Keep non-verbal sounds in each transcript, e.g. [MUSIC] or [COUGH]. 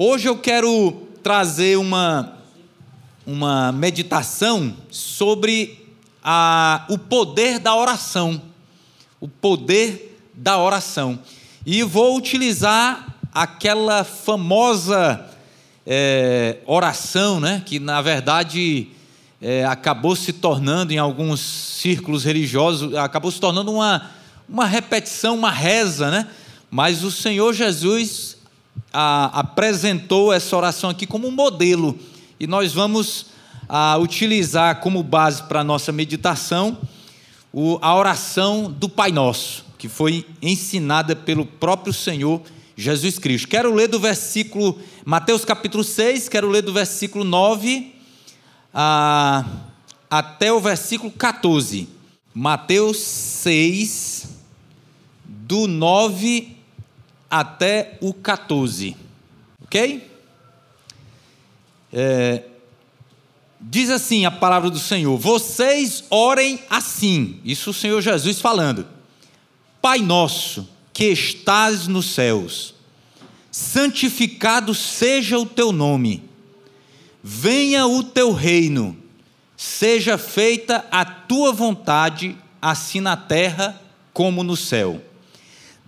Hoje eu quero trazer uma, uma meditação sobre a, o poder da oração. O poder da oração. E vou utilizar aquela famosa é, oração, né, que na verdade é, acabou se tornando, em alguns círculos religiosos, acabou se tornando uma, uma repetição, uma reza, né? mas o Senhor Jesus a, apresentou essa oração aqui como um modelo, e nós vamos a, utilizar como base para a nossa meditação o, a oração do Pai Nosso, que foi ensinada pelo próprio Senhor Jesus Cristo. Quero ler do versículo, Mateus capítulo 6, quero ler do versículo 9 a, até o versículo 14. Mateus 6, do 9 até o 14. Ok? É, diz assim a palavra do Senhor: Vocês orem assim. Isso o Senhor Jesus falando. Pai nosso que estás nos céus, santificado seja o teu nome. Venha o teu reino. Seja feita a tua vontade, assim na terra como no céu.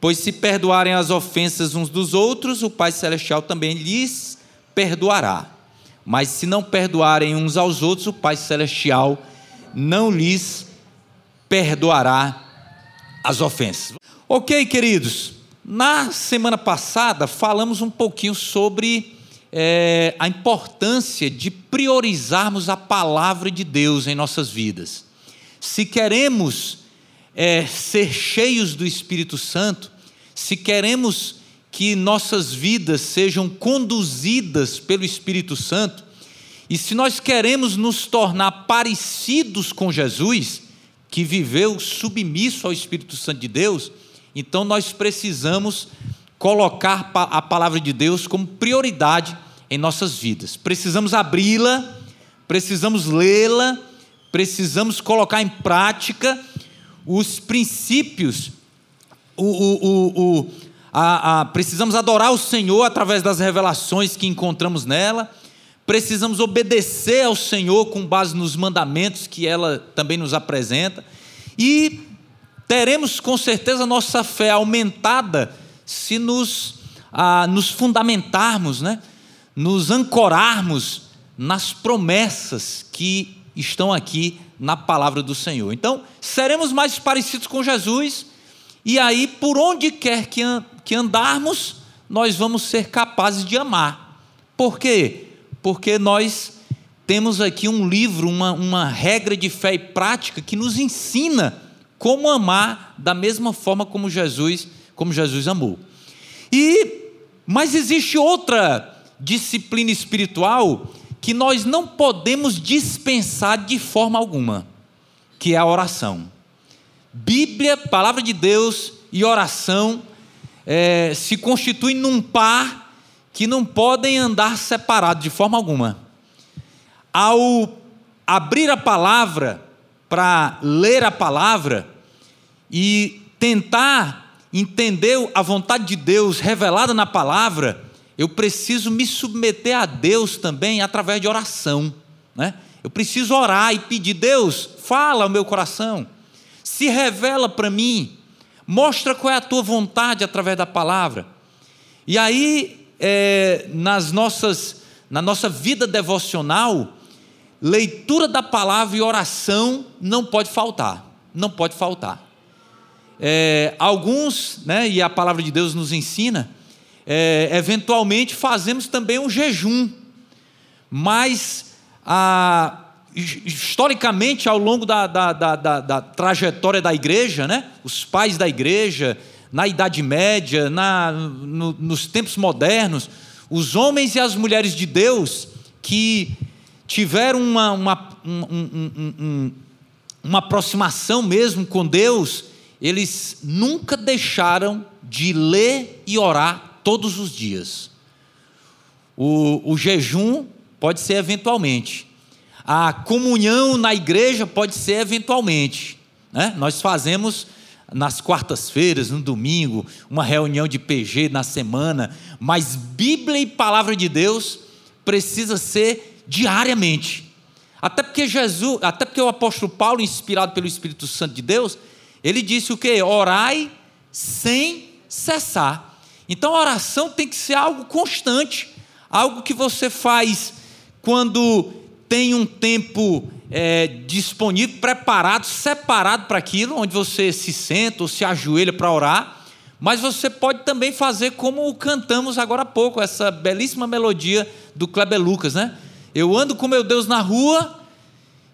Pois se perdoarem as ofensas uns dos outros, o Pai Celestial também lhes perdoará. Mas se não perdoarem uns aos outros, o Pai Celestial não lhes perdoará as ofensas. Ok, queridos, na semana passada falamos um pouquinho sobre é, a importância de priorizarmos a palavra de Deus em nossas vidas. Se queremos é, ser cheios do Espírito Santo, se queremos que nossas vidas sejam conduzidas pelo Espírito Santo, e se nós queremos nos tornar parecidos com Jesus, que viveu submisso ao Espírito Santo de Deus, então nós precisamos colocar a palavra de Deus como prioridade em nossas vidas. Precisamos abri-la, precisamos lê-la, precisamos colocar em prática os princípios o, o, o, a, a, precisamos adorar o Senhor através das revelações que encontramos nela, precisamos obedecer ao Senhor com base nos mandamentos que ela também nos apresenta, e teremos com certeza nossa fé aumentada se nos, ah, nos fundamentarmos, né? nos ancorarmos nas promessas que estão aqui na palavra do Senhor. Então, seremos mais parecidos com Jesus e aí, por onde quer que andarmos, nós vamos ser capazes de amar. Por quê? Porque nós temos aqui um livro, uma, uma regra de fé e prática que nos ensina como amar da mesma forma como Jesus, como Jesus amou. E mas existe outra disciplina espiritual que nós não podemos dispensar de forma alguma, que é a oração. Bíblia, palavra de Deus e oração é, se constituem num par que não podem andar separados de forma alguma. Ao abrir a palavra para ler a palavra e tentar entender a vontade de Deus revelada na palavra, eu preciso me submeter a Deus também através de oração. Né? Eu preciso orar e pedir, Deus, fala ao meu coração se revela para mim, mostra qual é a tua vontade através da palavra. E aí, é, nas nossas, na nossa vida devocional, leitura da palavra e oração não pode faltar, não pode faltar. É, alguns, né, e a palavra de Deus nos ensina, é, eventualmente fazemos também um jejum, mas a, historicamente, ao longo da, da, da, da, trajetória da igreja, né? os pais da igreja, na Idade Média, na, no, nos tempos modernos, os homens e as mulheres de Deus que tiveram uma, uma, um, um, um, uma aproximação mesmo com Deus, eles nunca deixaram de ler e orar todos os dias. O, o jejum pode ser eventualmente, a comunhão na igreja pode ser eventualmente. Né? Nós fazemos nas quartas-feiras, no domingo, uma reunião de PG na semana, mas Bíblia e palavra de Deus precisa ser diariamente. Até porque Jesus, até porque o apóstolo Paulo, inspirado pelo Espírito Santo de Deus, ele disse o que? Orai sem cessar. Então a oração tem que ser algo constante, algo que você faz quando tem um tempo é, disponível, preparado, separado para aquilo, onde você se senta ou se ajoelha para orar, mas você pode também fazer como cantamos agora há pouco, essa belíssima melodia do Kleber Lucas, né? Eu ando com meu Deus na rua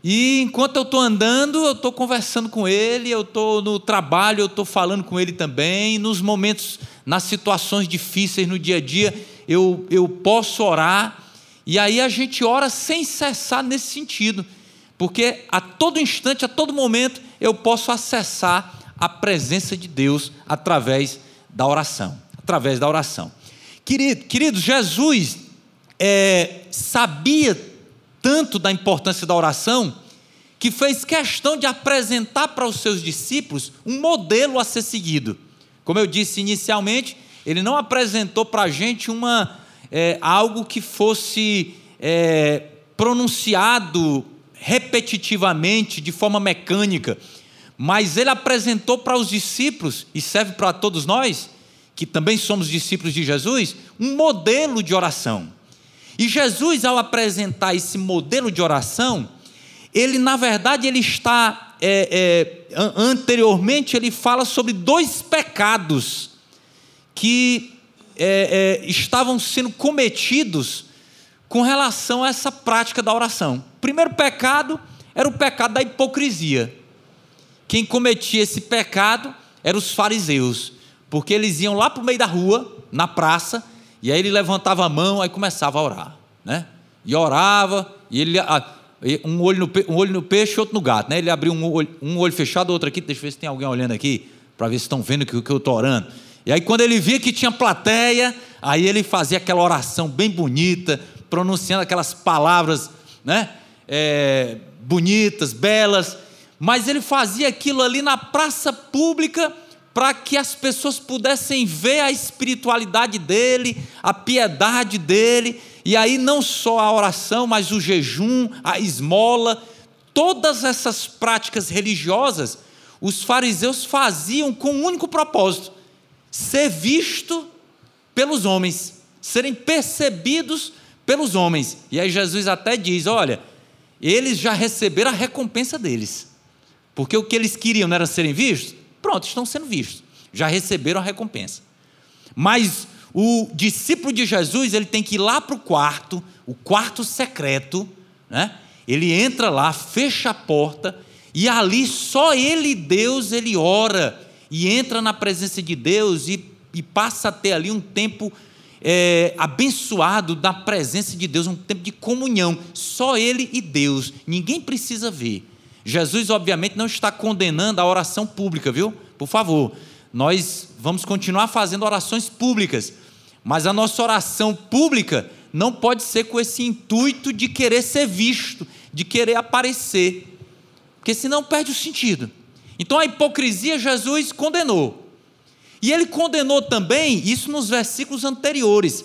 e enquanto eu estou andando, eu estou conversando com Ele, eu estou no trabalho, eu estou falando com Ele também, nos momentos, nas situações difíceis no dia a dia, eu, eu posso orar, e aí a gente ora sem cessar nesse sentido, porque a todo instante, a todo momento, eu posso acessar a presença de Deus através da oração. Através da oração. Querido, querido Jesus é, sabia tanto da importância da oração que fez questão de apresentar para os seus discípulos um modelo a ser seguido. Como eu disse inicialmente, ele não apresentou para a gente uma, é, algo que fosse é, pronunciado repetitivamente, de forma mecânica, mas ele apresentou para os discípulos, e serve para todos nós, que também somos discípulos de Jesus, um modelo de oração. E Jesus, ao apresentar esse modelo de oração, ele, na verdade, ele está, é, é, anteriormente, ele fala sobre dois pecados que é, é, estavam sendo cometidos com relação a essa prática da oração. O primeiro pecado era o pecado da hipocrisia. Quem cometia esse pecado eram os fariseus, porque eles iam lá para o meio da rua, na praça, e aí ele levantava a mão, aí começava a orar, né? E orava, e ele um olho no, um olho no peixe, outro no gato, né? Ele abriu um olho, um olho fechado, outro aqui, deixa eu ver se tem alguém olhando aqui, para ver se estão vendo que, que eu estou orando. E aí quando ele via que tinha plateia, aí ele fazia aquela oração bem bonita, pronunciando aquelas palavras, né? É, bonitas, belas, mas ele fazia aquilo ali na praça pública para que as pessoas pudessem ver a espiritualidade dele, a piedade dele, e aí não só a oração, mas o jejum, a esmola, todas essas práticas religiosas, os fariseus faziam com um único propósito: ser visto pelos homens, serem percebidos pelos homens. E aí Jesus até diz: olha, eles já receberam a recompensa deles, porque o que eles queriam não era serem vistos? Pronto, estão sendo vistos, já receberam a recompensa. Mas o discípulo de Jesus ele tem que ir lá para o quarto, o quarto secreto, né? ele entra lá, fecha a porta, e ali só ele, Deus, ele ora, e entra na presença de Deus e, e passa a ter ali um tempo é, abençoado da presença de Deus, um tempo de comunhão, só ele e Deus, ninguém precisa ver. Jesus, obviamente, não está condenando a oração pública, viu? Por favor, nós vamos continuar fazendo orações públicas, mas a nossa oração pública não pode ser com esse intuito de querer ser visto, de querer aparecer, porque senão perde o sentido. Então a hipocrisia Jesus condenou. E ele condenou também, isso nos versículos anteriores,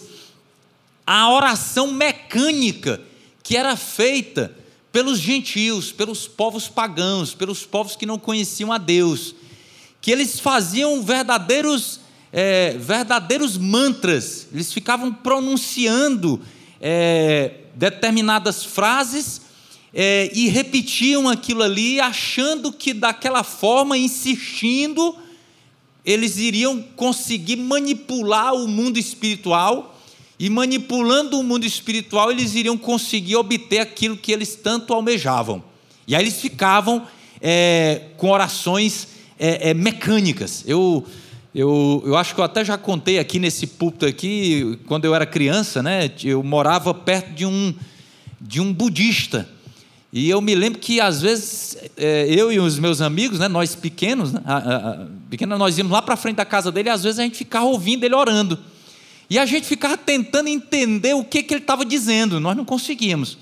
a oração mecânica que era feita pelos gentios, pelos povos pagãos, pelos povos que não conheciam a Deus, que eles faziam verdadeiros é, verdadeiros mantras, eles ficavam pronunciando é, determinadas frases é, e repetiam aquilo ali, achando que daquela forma, insistindo, eles iriam conseguir manipular o mundo espiritual, e manipulando o mundo espiritual, eles iriam conseguir obter aquilo que eles tanto almejavam. E aí eles ficavam é, com orações é, é, mecânicas. Eu eu, eu acho que eu até já contei aqui nesse púlpito aqui, quando eu era criança, né? Eu morava perto de um de um budista. E eu me lembro que às vezes é, eu e os meus amigos, né, nós pequenos, né, pequenos, nós íamos lá para frente da casa dele e às vezes a gente ficava ouvindo ele orando. E a gente ficava tentando entender o que, que ele estava dizendo, nós não conseguíamos.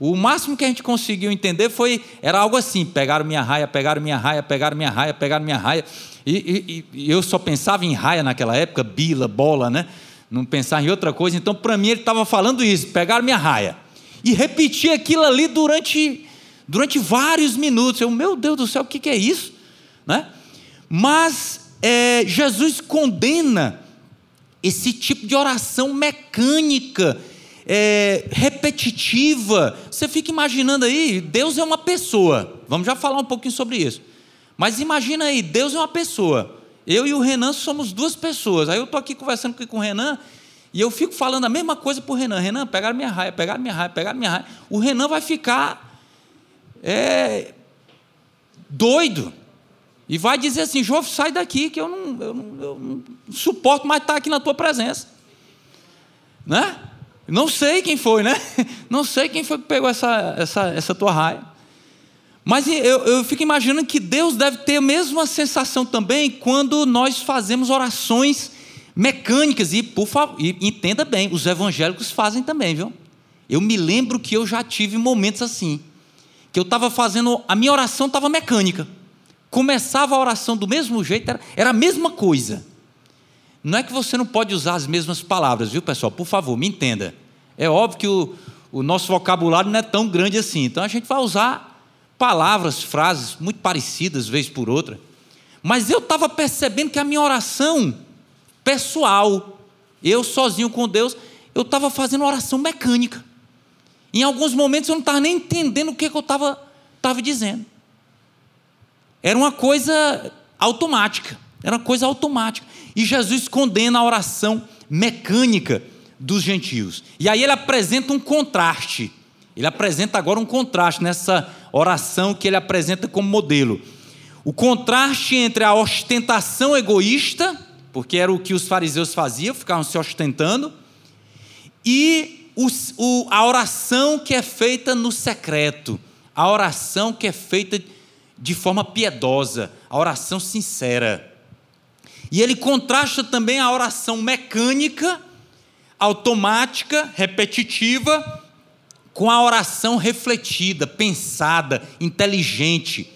O máximo que a gente conseguiu entender foi, era algo assim, pegaram minha raia, pegaram minha raia, pegaram minha raia, pegaram minha raia. E, e, e eu só pensava em raia naquela época, bila, bola, né? Não pensava em outra coisa. Então, para mim, ele estava falando isso, pegaram minha raia. E repetia aquilo ali durante, durante vários minutos. Eu, meu Deus do céu, o que, que é isso? Né? Mas é, Jesus condena esse tipo de oração mecânica, é, repetitiva. Você fica imaginando aí, Deus é uma pessoa. Vamos já falar um pouquinho sobre isso. Mas imagina aí, Deus é uma pessoa. Eu e o Renan somos duas pessoas. Aí eu estou aqui conversando com o Renan e eu fico falando a mesma coisa para o Renan. Renan, pegaram minha raia, pegaram minha raia, pegaram minha raia. O Renan vai ficar é, doido. E vai dizer assim, João, sai daqui, que eu não, eu não, eu não suporto mais estar aqui na tua presença. Né? Não sei quem foi, né? [LAUGHS] Não sei quem foi que pegou essa, essa, essa tua raia. Mas eu, eu fico imaginando que Deus deve ter a mesma sensação também quando nós fazemos orações mecânicas. E, por favor, e entenda bem, os evangélicos fazem também, viu? Eu me lembro que eu já tive momentos assim. Que eu estava fazendo, a minha oração estava mecânica. Começava a oração do mesmo jeito, era, era a mesma coisa. Não é que você não pode usar as mesmas palavras, viu, pessoal? Por favor, me entenda. É óbvio que o, o nosso vocabulário não é tão grande assim. Então a gente vai usar palavras, frases muito parecidas, vez por outra. Mas eu estava percebendo que a minha oração pessoal, eu sozinho com Deus, eu estava fazendo oração mecânica. Em alguns momentos eu não estava nem entendendo o que, que eu estava dizendo. Era uma coisa automática. Era uma coisa automática. E Jesus condena a oração mecânica dos gentios. E aí ele apresenta um contraste. Ele apresenta agora um contraste nessa oração que ele apresenta como modelo. O contraste entre a ostentação egoísta, porque era o que os fariseus faziam, ficavam se ostentando, e o, a oração que é feita no secreto, a oração que é feita de forma piedosa, a oração sincera. E ele contrasta também a oração mecânica, automática, repetitiva, com a oração refletida, pensada, inteligente.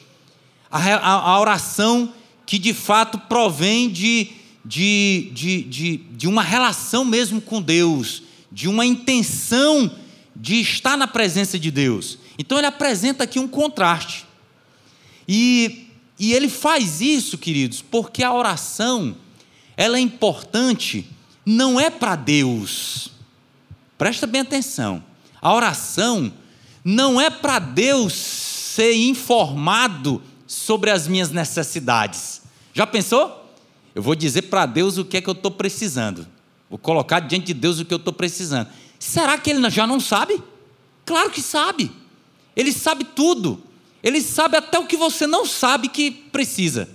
A, a, a oração que de fato provém de, de, de, de, de uma relação mesmo com Deus, de uma intenção de estar na presença de Deus. Então ele apresenta aqui um contraste. E e ele faz isso, queridos, porque a oração, ela é importante, não é para Deus. Presta bem atenção. A oração não é para Deus ser informado sobre as minhas necessidades. Já pensou? Eu vou dizer para Deus o que é que eu estou precisando. Vou colocar diante de Deus o que eu estou precisando. Será que ele já não sabe? Claro que sabe. Ele sabe tudo. Ele sabe até o que você não sabe que precisa.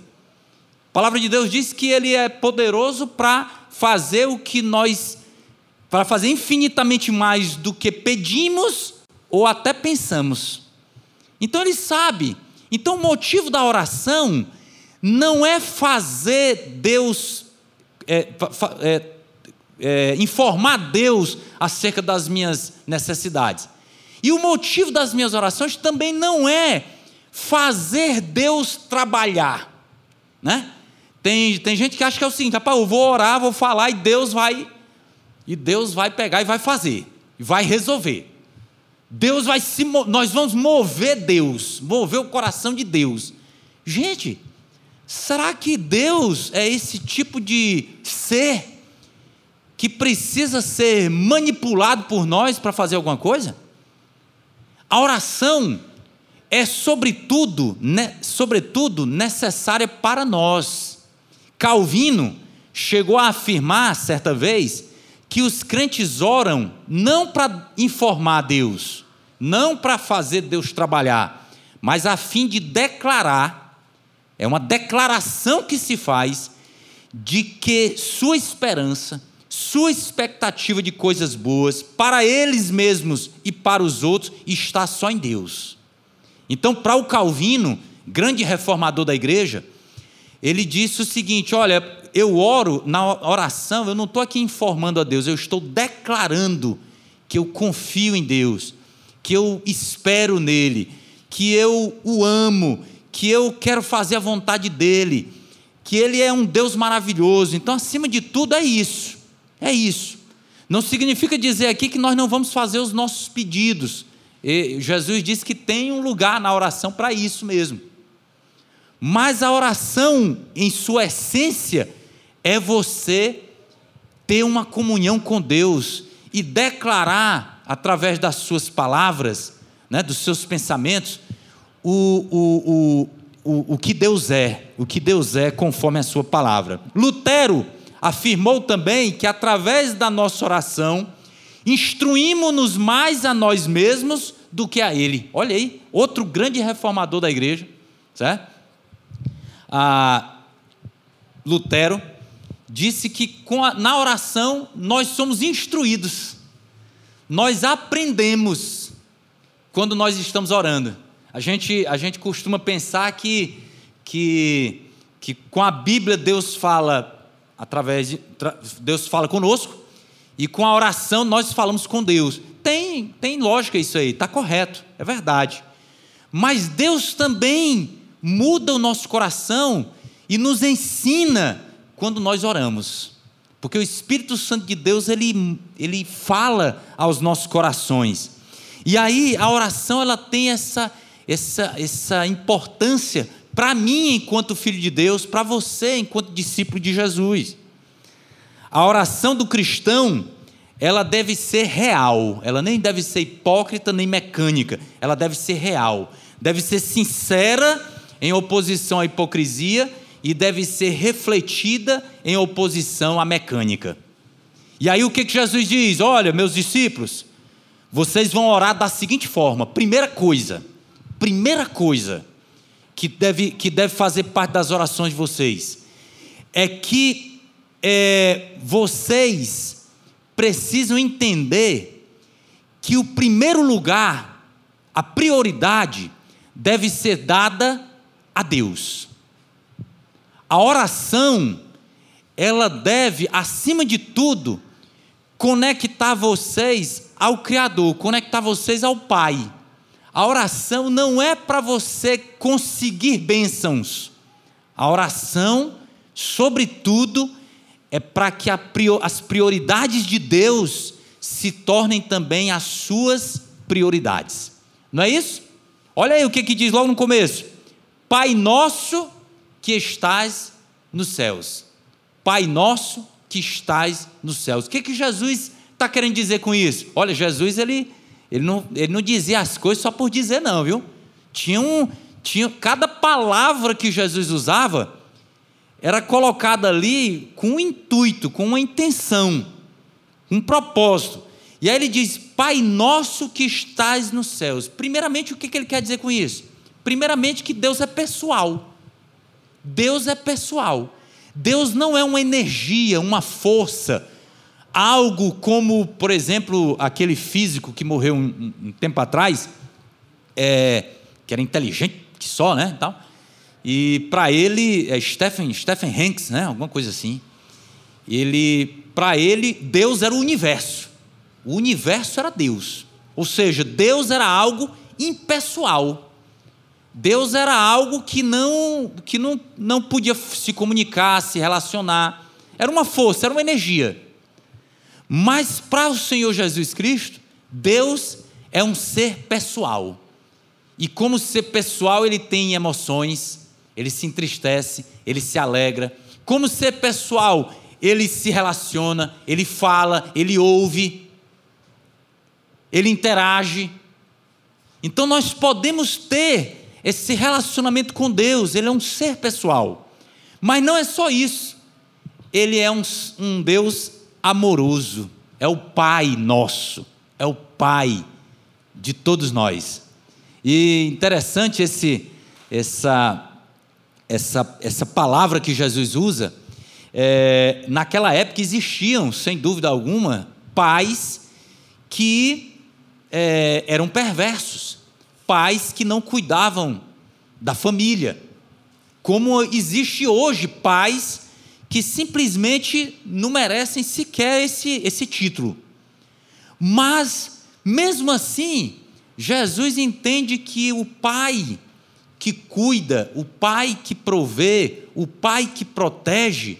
A palavra de Deus diz que ele é poderoso para fazer o que nós, para fazer infinitamente mais do que pedimos ou até pensamos. Então ele sabe. Então o motivo da oração não é fazer Deus, é, é, é, informar Deus acerca das minhas necessidades. E o motivo das minhas orações também não é fazer Deus trabalhar, né? Tem, tem gente que acha que é o seguinte, rapaz, eu vou orar, vou falar e Deus vai e Deus vai pegar e vai fazer, e vai resolver. Deus vai se nós vamos mover Deus, mover o coração de Deus. Gente, será que Deus é esse tipo de ser que precisa ser manipulado por nós para fazer alguma coisa? A oração é sobretudo, né, sobretudo necessária para nós. Calvino chegou a afirmar certa vez que os crentes oram não para informar Deus, não para fazer Deus trabalhar, mas a fim de declarar, é uma declaração que se faz de que sua esperança, sua expectativa de coisas boas para eles mesmos e para os outros está só em Deus. Então, para o Calvino, grande reformador da igreja, ele disse o seguinte: olha, eu oro na oração, eu não estou aqui informando a Deus, eu estou declarando que eu confio em Deus, que eu espero nele, que eu o amo, que eu quero fazer a vontade dele, que ele é um Deus maravilhoso. Então, acima de tudo, é isso. É isso. Não significa dizer aqui que nós não vamos fazer os nossos pedidos. E Jesus disse que tem um lugar na oração para isso mesmo. Mas a oração, em sua essência, é você ter uma comunhão com Deus e declarar, através das suas palavras, né, dos seus pensamentos, o, o, o, o, que Deus é, o que Deus é conforme a sua palavra. Lutero afirmou também que através da nossa oração, instruímos-nos mais a nós mesmos do que a Ele. Olha aí, outro grande reformador da igreja, certo? Ah, Lutero disse que a, na oração nós somos instruídos, nós aprendemos quando nós estamos orando. A gente, a gente costuma pensar que, que, que com a Bíblia Deus fala através de, Deus fala conosco e com a oração nós falamos com Deus. Tem, tem lógica isso aí, está correto, é verdade. Mas Deus também muda o nosso coração e nos ensina quando nós oramos. Porque o Espírito Santo de Deus, ele, ele fala aos nossos corações. E aí a oração ela tem essa, essa, essa importância para mim enquanto filho de Deus, para você enquanto discípulo de Jesus. A oração do cristão, ela deve ser real, ela nem deve ser hipócrita nem mecânica, ela deve ser real, deve ser sincera em oposição à hipocrisia e deve ser refletida em oposição à mecânica. E aí o que, Jesus diz? Olha, meus discípulos, vocês vão orar da seguinte forma: primeira coisa, primeira coisa, que deve, que deve fazer parte das orações de vocês é que é, vocês precisam entender que o primeiro lugar, a prioridade, deve ser dada a Deus. A oração, ela deve, acima de tudo, conectar vocês ao Criador, conectar vocês ao Pai. A oração não é para você conseguir bênçãos. A oração, sobretudo, é para que as prioridades de Deus se tornem também as suas prioridades. Não é isso? Olha aí o que, que diz logo no começo: Pai nosso que estás nos céus. Pai nosso que estás nos céus. O que, que Jesus está querendo dizer com isso? Olha, Jesus ele ele não, ele não dizia as coisas só por dizer, não, viu? Tinha um, tinha, cada palavra que Jesus usava era colocada ali com um intuito, com uma intenção, um propósito. E aí ele diz: Pai nosso que estás nos céus. Primeiramente, o que ele quer dizer com isso? Primeiramente, que Deus é pessoal. Deus é pessoal. Deus não é uma energia, uma força algo como, por exemplo, aquele físico que morreu um, um tempo atrás, é, que era inteligente que só, né? Tal. E para ele, é Stephen, Stephen Hanks, né? Alguma coisa assim. Ele, para ele, Deus era o universo. O universo era Deus. Ou seja, Deus era algo impessoal. Deus era algo que não que não, não podia se comunicar, se relacionar. Era uma força, era uma energia. Mas para o Senhor Jesus Cristo, Deus é um ser pessoal. E como ser pessoal, ele tem emoções, ele se entristece, ele se alegra. Como ser pessoal, ele se relaciona, ele fala, ele ouve, ele interage. Então nós podemos ter esse relacionamento com Deus, ele é um ser pessoal. Mas não é só isso, ele é um, um Deus amoroso, é o Pai nosso, é o Pai de todos nós. E interessante esse, essa, essa, essa palavra que Jesus usa, é, naquela época existiam, sem dúvida alguma, pais que é, eram perversos, pais que não cuidavam da família, como existe hoje pais que simplesmente não merecem sequer esse, esse título. Mas, mesmo assim, Jesus entende que o pai que cuida, o pai que provê, o pai que protege,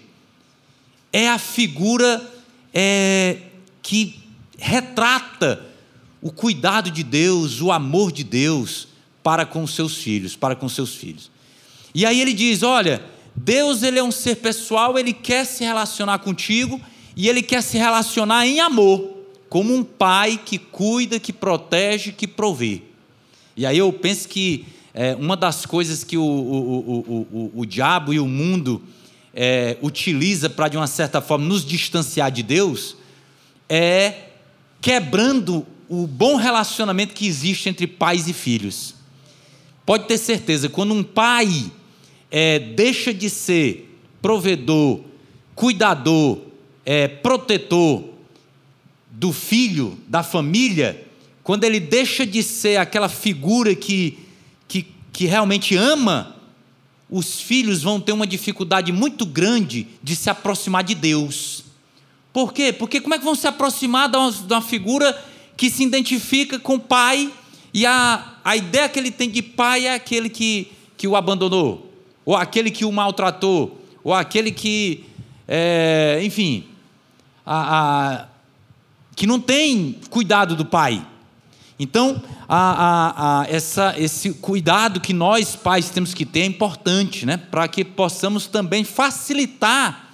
é a figura é, que retrata o cuidado de Deus, o amor de Deus para com seus filhos, para com seus filhos. E aí ele diz: olha, Deus ele é um ser pessoal, ele quer se relacionar contigo e ele quer se relacionar em amor, como um pai que cuida, que protege, que provê. E aí eu penso que é, uma das coisas que o, o, o, o, diabo e o mundo é, utiliza para, de uma certa forma, nos distanciar de Deus, é quebrando o bom relacionamento que existe entre pais e filhos. Pode ter certeza, quando um pai é, deixa de ser provedor, cuidador, é, protetor do filho, da família, quando ele deixa de ser aquela figura que, que, que realmente ama os filhos vão ter uma dificuldade muito grande de se aproximar de Deus. Por quê? Porque como é que vão se aproximar de uma, de uma figura que se identifica com o pai e a, a ideia que ele tem de pai é aquele que, que o abandonou, ou aquele que o maltratou, ou aquele que, é, enfim, a, a, que não tem cuidado do pai. Então, a, a, a, essa, esse cuidado que nós pais temos que ter é importante, né? para que possamos também facilitar,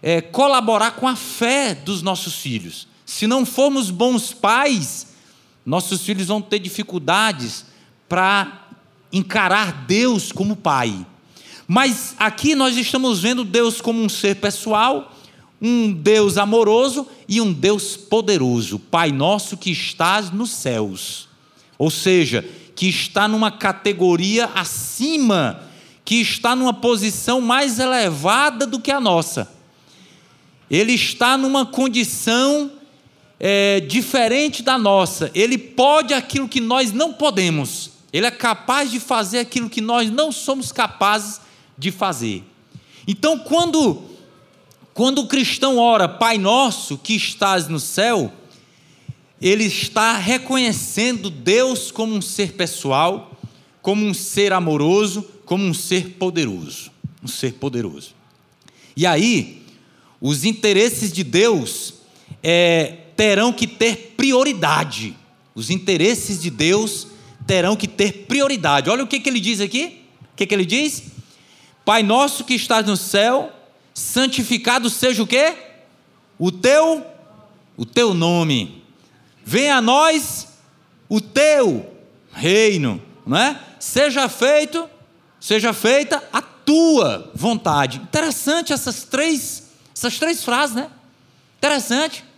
é, colaborar com a fé dos nossos filhos. Se não formos bons pais, nossos filhos vão ter dificuldades para encarar Deus como pai. Mas aqui nós estamos vendo Deus como um ser pessoal um Deus amoroso e um Deus poderoso, Pai nosso que estás nos céus. Ou seja, que está numa categoria acima, que está numa posição mais elevada do que a nossa. Ele está numa condição é, diferente da nossa. Ele pode aquilo que nós não podemos. Ele é capaz de fazer aquilo que nós não somos capazes de fazer. Então, quando quando o cristão ora, Pai nosso que estás no céu, ele está reconhecendo Deus como um ser pessoal, como um ser amoroso, como um ser poderoso. Um ser poderoso. E aí, os interesses de Deus é, terão que ter prioridade. Os interesses de Deus terão que ter prioridade. Olha o que, que ele diz aqui. O que, que ele diz? Pai nosso que estás no céu, santificado seja o quê? O teu, o teu nome. Venha a nós o teu reino, não é? Seja feito, seja feita a tua vontade. Interessante essas três, essas três frases, né? Interessante.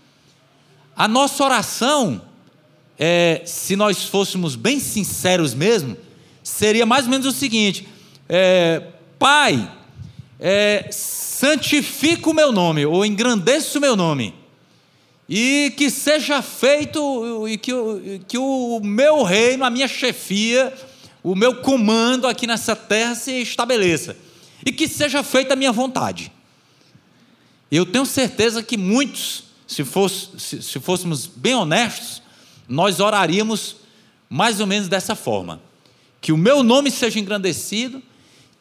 A nossa oração, é, se nós fôssemos bem sinceros mesmo, seria mais ou menos o seguinte: é, Pai, é, santifica o meu nome, ou engrandeça o meu nome, e que seja feito, e que, que o meu reino, a minha chefia, o meu comando aqui nessa terra se estabeleça, e que seja feita a minha vontade. Eu tenho certeza que muitos, se, fosse, se, se fôssemos bem honestos, nós oraríamos mais ou menos dessa forma: que o meu nome seja engrandecido,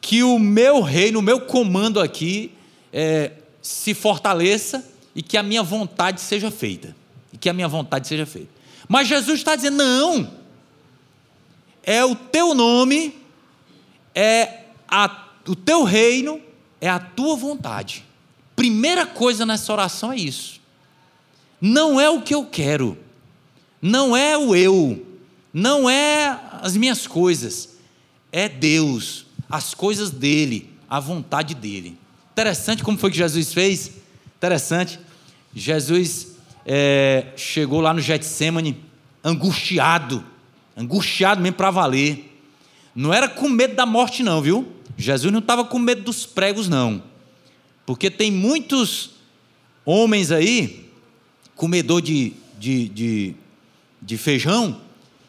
que o meu reino, o meu comando aqui é, se fortaleça e que a minha vontade seja feita. E que a minha vontade seja feita. Mas Jesus está dizendo: não, é o teu nome, é a, o teu reino, é a tua vontade. Primeira coisa nessa oração é isso. Não é o que eu quero, não é o eu, não é as minhas coisas, é Deus, as coisas dele, a vontade dele. Interessante como foi que Jesus fez. Interessante. Jesus é, chegou lá no Getsemane angustiado, angustiado mesmo para valer. Não era com medo da morte, não, viu? Jesus não estava com medo dos pregos, não. Porque tem muitos homens aí, comedor de, de, de, de feijão,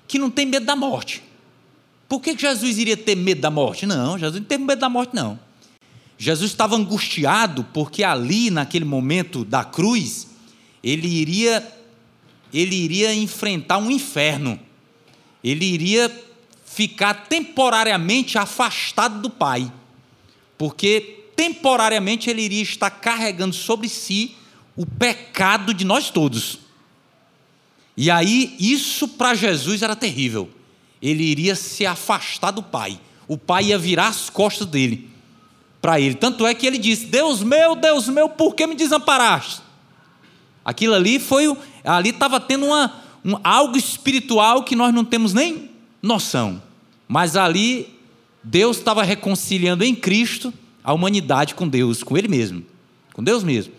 que não tem medo da morte. Por que Jesus iria ter medo da morte? Não, Jesus não teve medo da morte, não. Jesus estava angustiado porque ali, naquele momento da cruz, ele iria, ele iria enfrentar um inferno. Ele iria ficar temporariamente afastado do Pai, porque temporariamente ele iria estar carregando sobre si o pecado de nós todos. E aí, isso para Jesus era terrível. Ele iria se afastar do Pai. O Pai ia virar as costas dele para ele. Tanto é que ele disse: Deus meu, Deus meu, por que me desamparaste? Aquilo ali foi, ali estava tendo uma, um, algo espiritual que nós não temos nem noção. Mas ali Deus estava reconciliando em Cristo a humanidade com Deus, com Ele mesmo, com Deus mesmo.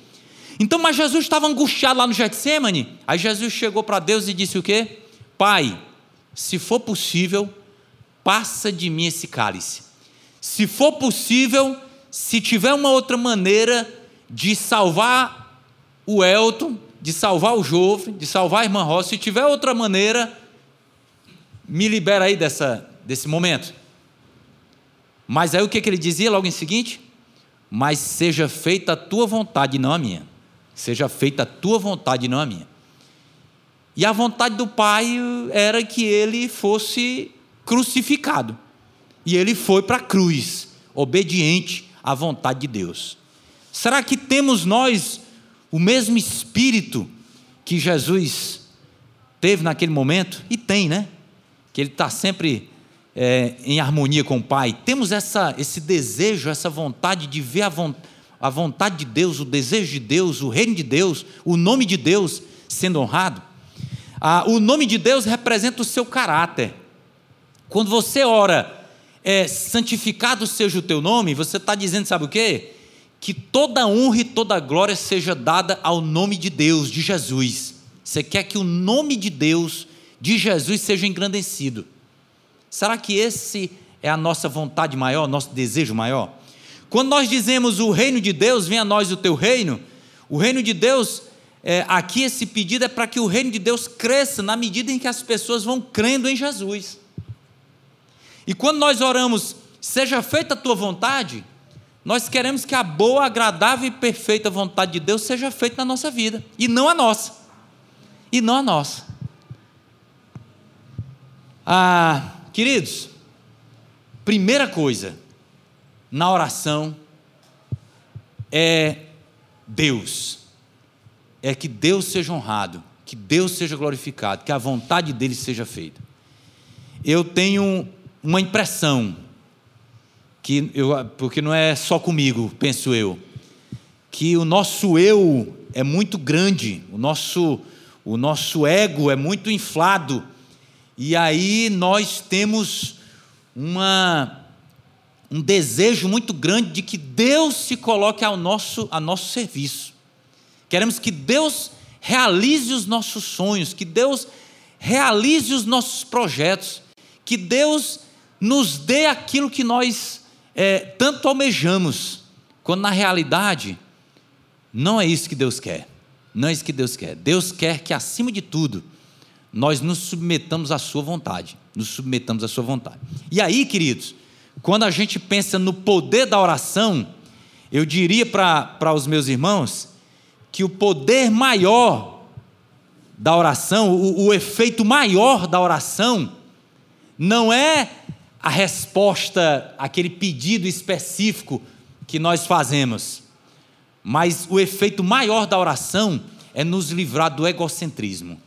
Então, mas Jesus estava angustiado lá no Getsemane. Aí Jesus chegou para Deus e disse o quê? Pai, se for possível, passa de mim esse cálice. Se for possível, se tiver uma outra maneira de salvar o Elton, de salvar o Jofre, de salvar a irmã Rosa, se tiver outra maneira, me libera aí dessa, desse momento. Mas aí o que, que ele dizia logo em seguinte? Mas seja feita a tua vontade, não a minha. Seja feita a tua vontade, não a minha. E a vontade do Pai era que ele fosse crucificado. E ele foi para a cruz, obediente à vontade de Deus. Será que temos nós o mesmo espírito que Jesus teve naquele momento? E tem, né? Que ele está sempre é, em harmonia com o Pai. Temos essa, esse desejo, essa vontade de ver a vontade a vontade de Deus, o desejo de Deus, o reino de Deus, o nome de Deus sendo honrado. Ah, o nome de Deus representa o seu caráter. Quando você ora, é, santificado seja o teu nome, você está dizendo, sabe o quê? Que toda honra e toda glória seja dada ao nome de Deus, de Jesus. Você quer que o nome de Deus, de Jesus, seja engrandecido. Será que esse é a nossa vontade maior, nosso desejo maior? Quando nós dizemos o reino de Deus, venha a nós o teu reino, o reino de Deus, é, aqui esse pedido é para que o reino de Deus cresça na medida em que as pessoas vão crendo em Jesus. E quando nós oramos, seja feita a tua vontade, nós queremos que a boa, agradável e perfeita vontade de Deus seja feita na nossa vida, e não a nossa. E não a nossa. Ah, queridos, primeira coisa, na oração é Deus. É que Deus seja honrado, que Deus seja glorificado, que a vontade dele seja feita. Eu tenho uma impressão que eu, porque não é só comigo, penso eu, que o nosso eu é muito grande, o nosso o nosso ego é muito inflado. E aí nós temos uma um desejo muito grande de que Deus se coloque ao nosso, a nosso serviço. Queremos que Deus realize os nossos sonhos, que Deus realize os nossos projetos, que Deus nos dê aquilo que nós é, tanto almejamos, quando na realidade não é isso que Deus quer. Não é isso que Deus quer. Deus quer que, acima de tudo, nós nos submetamos à Sua vontade. Nos submetamos à Sua vontade. E aí, queridos, quando a gente pensa no poder da oração, eu diria para os meus irmãos que o poder maior da oração, o, o efeito maior da oração, não é a resposta, aquele pedido específico que nós fazemos, mas o efeito maior da oração é nos livrar do egocentrismo,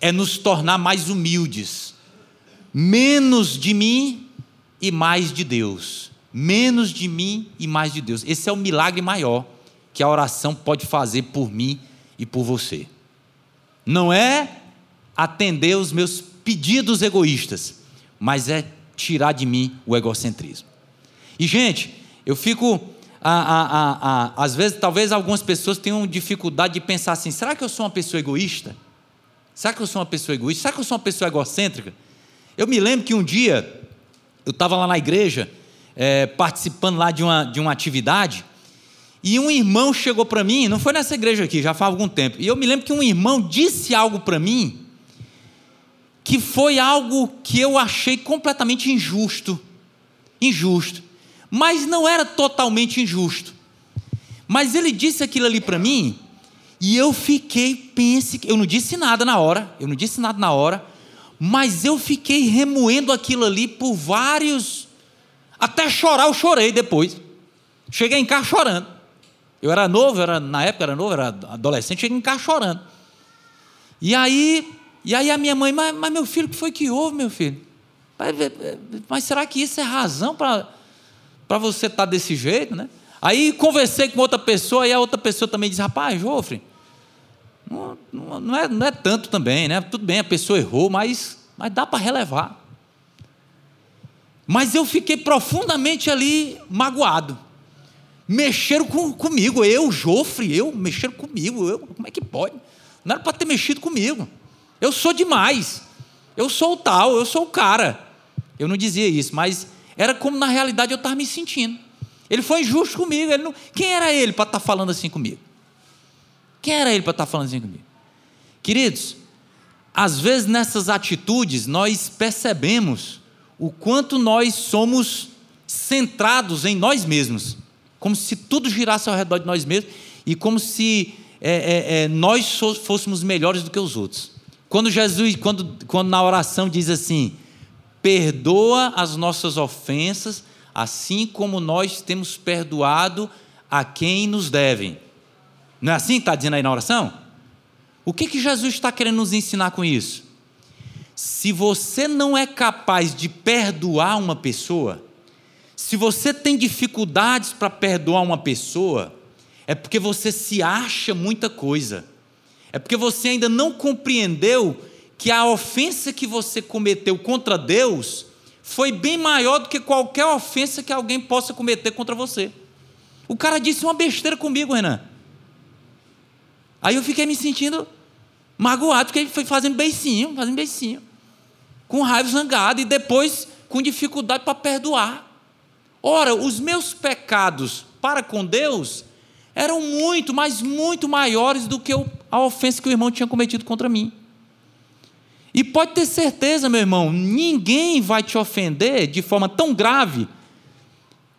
é nos tornar mais humildes, menos de mim e mais de Deus. Menos de mim e mais de Deus. Esse é o milagre maior que a oração pode fazer por mim e por você. Não é atender os meus pedidos egoístas, mas é tirar de mim o egocentrismo. E, gente, eu fico. às vezes, talvez algumas pessoas tenham dificuldade de pensar assim: será que eu sou uma pessoa egoísta? Será que eu sou uma pessoa egoísta? Será que eu sou uma pessoa egocêntrica? Eu me lembro que um dia eu estava lá na igreja, é, participando lá de uma, de uma atividade, E um irmão chegou para mim, não foi nessa igreja aqui, já faz algum tempo. E eu me lembro que um irmão disse algo para mim que foi algo que eu achei completamente injusto. Injusto. Mas não era totalmente injusto. Mas ele disse aquilo ali para mim, e eu fiquei, pense, eu não disse nada na hora, eu não disse nada na hora, mas eu fiquei remoendo aquilo ali por vários. Até chorar, eu chorei depois. Cheguei em casa chorando. Eu era novo, era, na época era novo, era adolescente, cheguei em casa chorando. E aí, e aí a minha mãe, mas, mas meu filho, o que foi que houve, meu filho? Mas, mas será que isso é razão para você estar tá desse jeito, né? Aí conversei com outra pessoa, e a outra pessoa também disse, rapaz, Jofre, não, não, é, não é tanto também, né? Tudo bem, a pessoa errou, mas, mas dá para relevar. Mas eu fiquei profundamente ali magoado mexeram com, comigo, eu, Jofre, eu, mexeram comigo, eu, como é que pode? Não era para ter mexido comigo. Eu sou demais. Eu sou o tal, eu sou o cara. Eu não dizia isso, mas era como na realidade eu estava me sentindo. Ele foi injusto comigo. Não... Quem era ele para estar tá falando assim comigo? Quem era ele para estar tá falando assim comigo? Queridos, às vezes nessas atitudes nós percebemos o quanto nós somos centrados em nós mesmos como se tudo girasse ao redor de nós mesmos e como se é, é, é, nós fôssemos melhores do que os outros. Quando Jesus, quando, quando na oração diz assim: perdoa as nossas ofensas, assim como nós temos perdoado a quem nos devem. Não é assim que está dizendo aí na oração? O que, que Jesus está querendo nos ensinar com isso? Se você não é capaz de perdoar uma pessoa, se você tem dificuldades para perdoar uma pessoa, é porque você se acha muita coisa. É porque você ainda não compreendeu que a ofensa que você cometeu contra Deus foi bem maior do que qualquer ofensa que alguém possa cometer contra você. O cara disse uma besteira comigo, Renan. Aí eu fiquei me sentindo magoado, porque ele foi fazendo beicinho, fazendo beicinho. Com raiva zangado e depois com dificuldade para perdoar. Ora, os meus pecados para com Deus eram muito, mas muito maiores do que a ofensa que o irmão tinha cometido contra mim. E pode ter certeza, meu irmão, ninguém vai te ofender de forma tão grave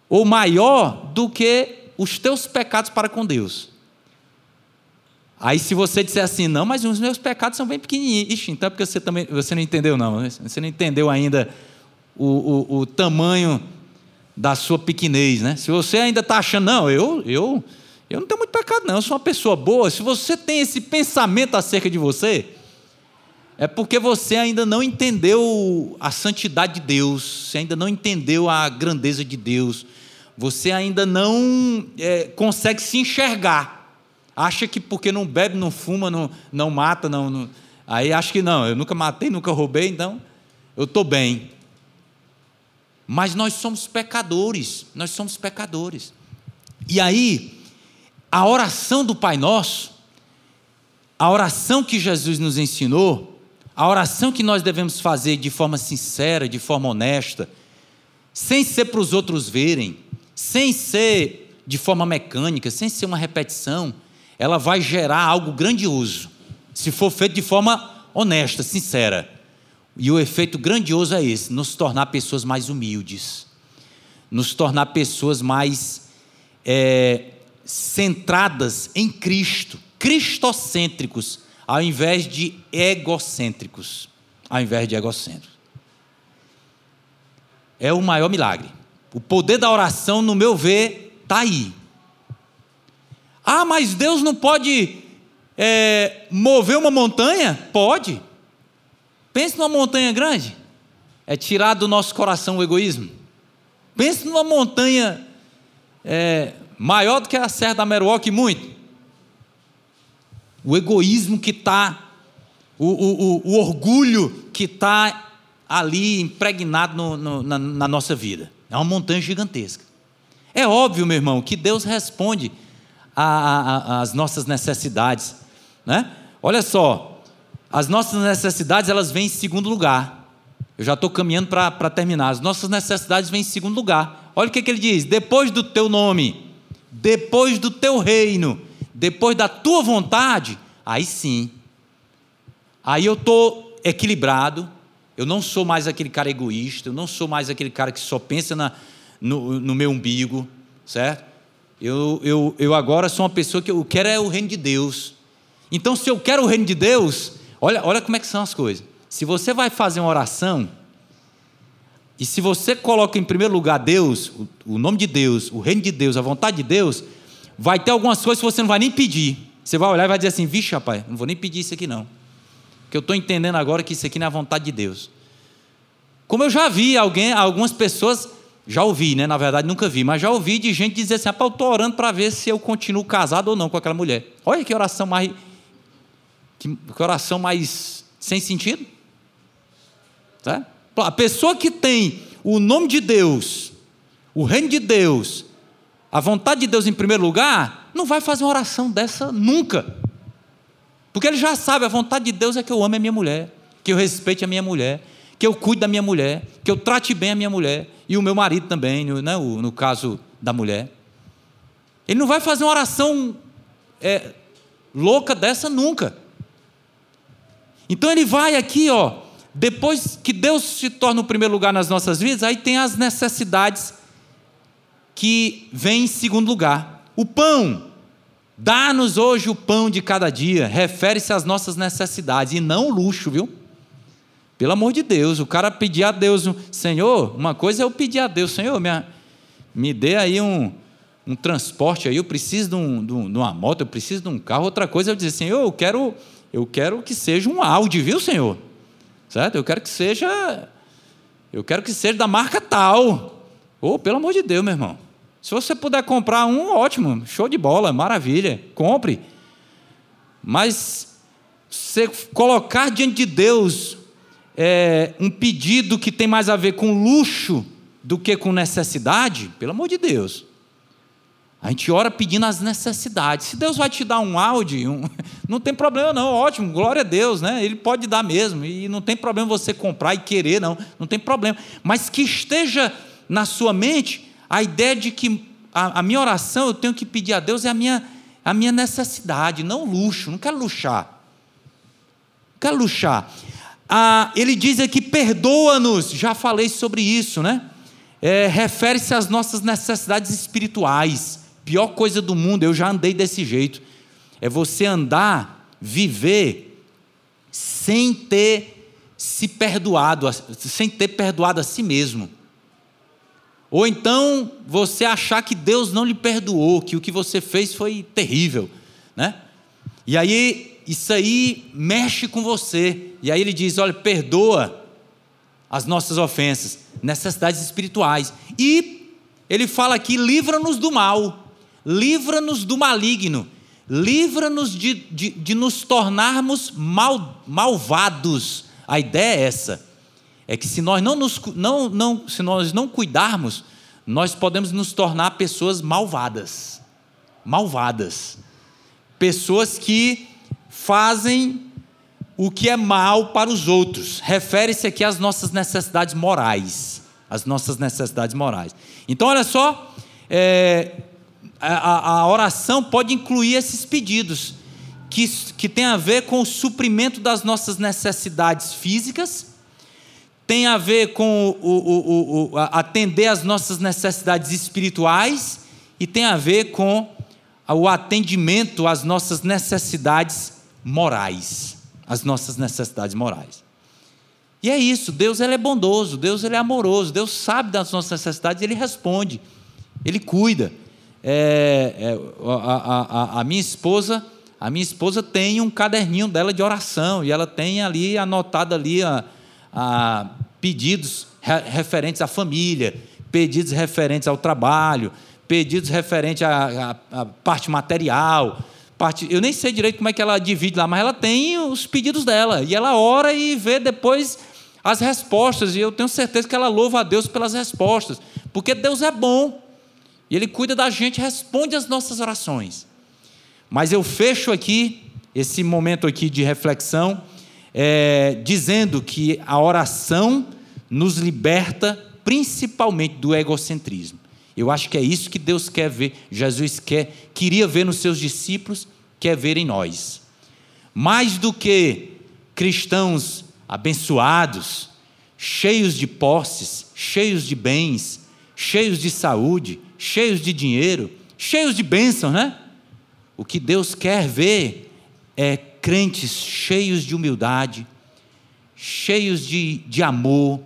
ou maior do que os teus pecados para com Deus. Aí, se você disser assim, não, mas os meus pecados são bem pequenininhos, Ixi, então é porque você também você não entendeu, não. Você não entendeu ainda o, o, o tamanho da sua pequenez, né? Se você ainda está achando, não, eu, eu, eu não tenho muito pecado, não, eu sou uma pessoa boa. Se você tem esse pensamento acerca de você, é porque você ainda não entendeu a santidade de Deus, você ainda não entendeu a grandeza de Deus, você ainda não é, consegue se enxergar. Acha que porque não bebe, não fuma, não, não mata, não, não, aí acha que não, eu nunca matei, nunca roubei, então eu estou bem. Mas nós somos pecadores, nós somos pecadores. E aí, a oração do Pai Nosso, a oração que Jesus nos ensinou, a oração que nós devemos fazer de forma sincera, de forma honesta, sem ser para os outros verem, sem ser de forma mecânica, sem ser uma repetição, ela vai gerar algo grandioso, se for feito de forma honesta, sincera. E o efeito grandioso é esse: nos tornar pessoas mais humildes, nos tornar pessoas mais é, centradas em Cristo, cristocêntricos, ao invés de egocêntricos. Ao invés de egocêntricos. É o maior milagre. O poder da oração, no meu ver, está aí. Ah, mas Deus não pode é, mover uma montanha? Pode. Pense numa montanha grande, é tirar do nosso coração o egoísmo. Pense numa montanha é, maior do que a Serra da Meruoca e muito. O egoísmo que está, o, o, o, o, orgulho que está ali impregnado no, no, na, na nossa vida. É uma montanha gigantesca. É óbvio, meu irmão, que Deus responde às nossas necessidades. Né? Olha só, as nossas necessidades, elas vêm em segundo lugar. Eu já estou caminhando para terminar. As nossas necessidades vêm em segundo lugar. Olha o que, que ele diz: depois do teu nome, depois do teu reino, depois da tua vontade, aí sim. Aí eu estou equilibrado, eu não sou mais aquele cara egoísta, eu não sou mais aquele cara que só pensa na, no, no meu umbigo, certo? Eu, eu, eu agora sou uma pessoa que eu quero é o reino de Deus. Então, se eu quero o reino de Deus, olha, olha como é que são as coisas. Se você vai fazer uma oração, e se você coloca em primeiro lugar Deus, o, o nome de Deus, o reino de Deus, a vontade de Deus, vai ter algumas coisas que você não vai nem pedir. Você vai olhar e vai dizer assim: vixe, rapaz, não vou nem pedir isso aqui não. Porque eu estou entendendo agora que isso aqui não é a vontade de Deus. Como eu já vi alguém, algumas pessoas já ouvi, né? Na verdade, nunca vi, mas já ouvi de gente dizer assim: eu estou orando para ver se eu continuo casado ou não com aquela mulher. Olha que oração mais. Que, que oração mais sem sentido. Tá? A pessoa que tem o nome de Deus, o reino de Deus, a vontade de Deus em primeiro lugar, não vai fazer uma oração dessa nunca. Porque ele já sabe, a vontade de Deus é que eu ame a minha mulher, que eu respeite a minha mulher, que eu cuide da minha mulher, que eu trate bem a minha mulher e o meu marido também, né, no caso da mulher. Ele não vai fazer uma oração é, louca dessa nunca. Então ele vai aqui, ó, depois que Deus se torna o primeiro lugar nas nossas vidas, aí tem as necessidades que vêm em segundo lugar. O pão. Dá-nos hoje o pão de cada dia. Refere-se às nossas necessidades e não o luxo, viu? Pelo amor de Deus, o cara pedir a Deus, Senhor, uma coisa é eu pedir a Deus, Senhor, me, me dê aí um, um transporte aí, eu preciso de, um, de, uma moto, eu preciso de um carro. Outra coisa é eu dizer, Senhor, eu quero, eu quero que seja um Audi, viu, Senhor? Certo? Eu quero que seja, eu quero que seja da marca tal. Oh, pelo amor de Deus, meu irmão. Se você puder comprar um, ótimo, show de bola, maravilha, compre. Mas você colocar diante de Deus é, um pedido que tem mais a ver com luxo do que com necessidade, pelo amor de Deus. A gente ora pedindo as necessidades. Se Deus vai te dar um Audi, um, [LAUGHS] não tem problema não, ótimo, glória a Deus, né? Ele pode dar mesmo, e não tem problema você comprar e querer, não, não tem problema. Mas que esteja na sua mente a ideia de que a, a minha oração eu tenho que pedir a Deus é a minha, a minha necessidade, não luxo, não quero luxar. Não quero luxar ah, ele diz aqui: perdoa-nos, já falei sobre isso, né? É, Refere-se às nossas necessidades espirituais. Pior coisa do mundo, eu já andei desse jeito. É você andar, viver, sem ter se perdoado, sem ter perdoado a si mesmo. Ou então você achar que Deus não lhe perdoou, que o que você fez foi terrível, né? E aí isso aí mexe com você. E aí ele diz: olha, perdoa as nossas ofensas, necessidades espirituais. E ele fala aqui: livra-nos do mal, livra-nos do maligno, livra-nos de, de, de, nos tornarmos mal, malvados. A ideia é essa: é que se nós não, nos, não, não, se nós não cuidarmos, nós podemos nos tornar pessoas malvadas. Malvadas. Pessoas que fazem o que é mal para os outros. Refere-se aqui às nossas necessidades morais. As nossas necessidades morais. Então, olha só, é, a, a, oração pode incluir esses pedidos, que, que tem a ver com o suprimento das nossas necessidades físicas, tem a ver com o, o, o, atender às nossas necessidades espirituais e tem a ver com o atendimento às nossas necessidades morais, as nossas necessidades morais. E é isso, Deus ele é bondoso, Deus ele é amoroso, Deus sabe das nossas necessidades, ele responde, ele cuida. É, é, a, a, a minha esposa, a minha esposa tem um caderninho dela de oração e ela tem ali anotado ali a, a pedidos referentes à família, pedidos referentes ao trabalho, pedidos referentes à, à, à parte material, parte. Eu nem sei direito como é que ela divide lá, mas ela tem os pedidos dela. E ela ora e vê depois as respostas. E eu tenho certeza que ela louva a Deus pelas respostas. Porque Deus é bom. E Ele cuida da gente, responde às nossas orações. Mas eu fecho aqui, esse momento aqui de reflexão, é, dizendo que a oração nos liberta principalmente do egocentrismo. Eu acho que é isso que Deus quer ver, Jesus quer, queria ver nos seus discípulos, quer ver em nós. Mais do que cristãos abençoados, cheios de posses, cheios de bens, cheios de saúde, cheios de dinheiro, cheios de bênçãos, né? O que Deus quer ver é crentes cheios de humildade, cheios de, de amor,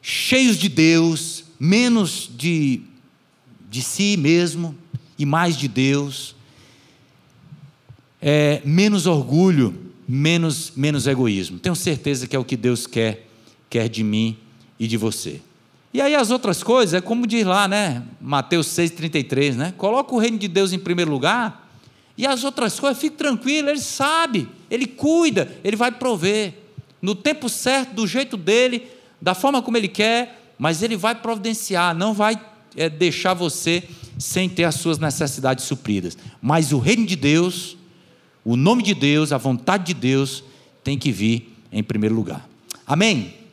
cheios de Deus, menos de, de si mesmo e mais de Deus, é, menos orgulho, menos, menos egoísmo. Tenho certeza que é o que Deus quer, quer de mim e de você. E aí as outras coisas, é como diz lá, né? Mateus 6,33, né? Coloca o reino de Deus em primeiro lugar, e as outras coisas, fique tranquilo, ele sabe, ele cuida, ele vai prover. No tempo certo, do jeito dele, da forma como ele quer, mas ele vai providenciar, não vai é, deixar você sem ter as suas necessidades supridas. Mas o reino de Deus, o nome de Deus, a vontade de Deus, tem que vir em primeiro lugar. Amém?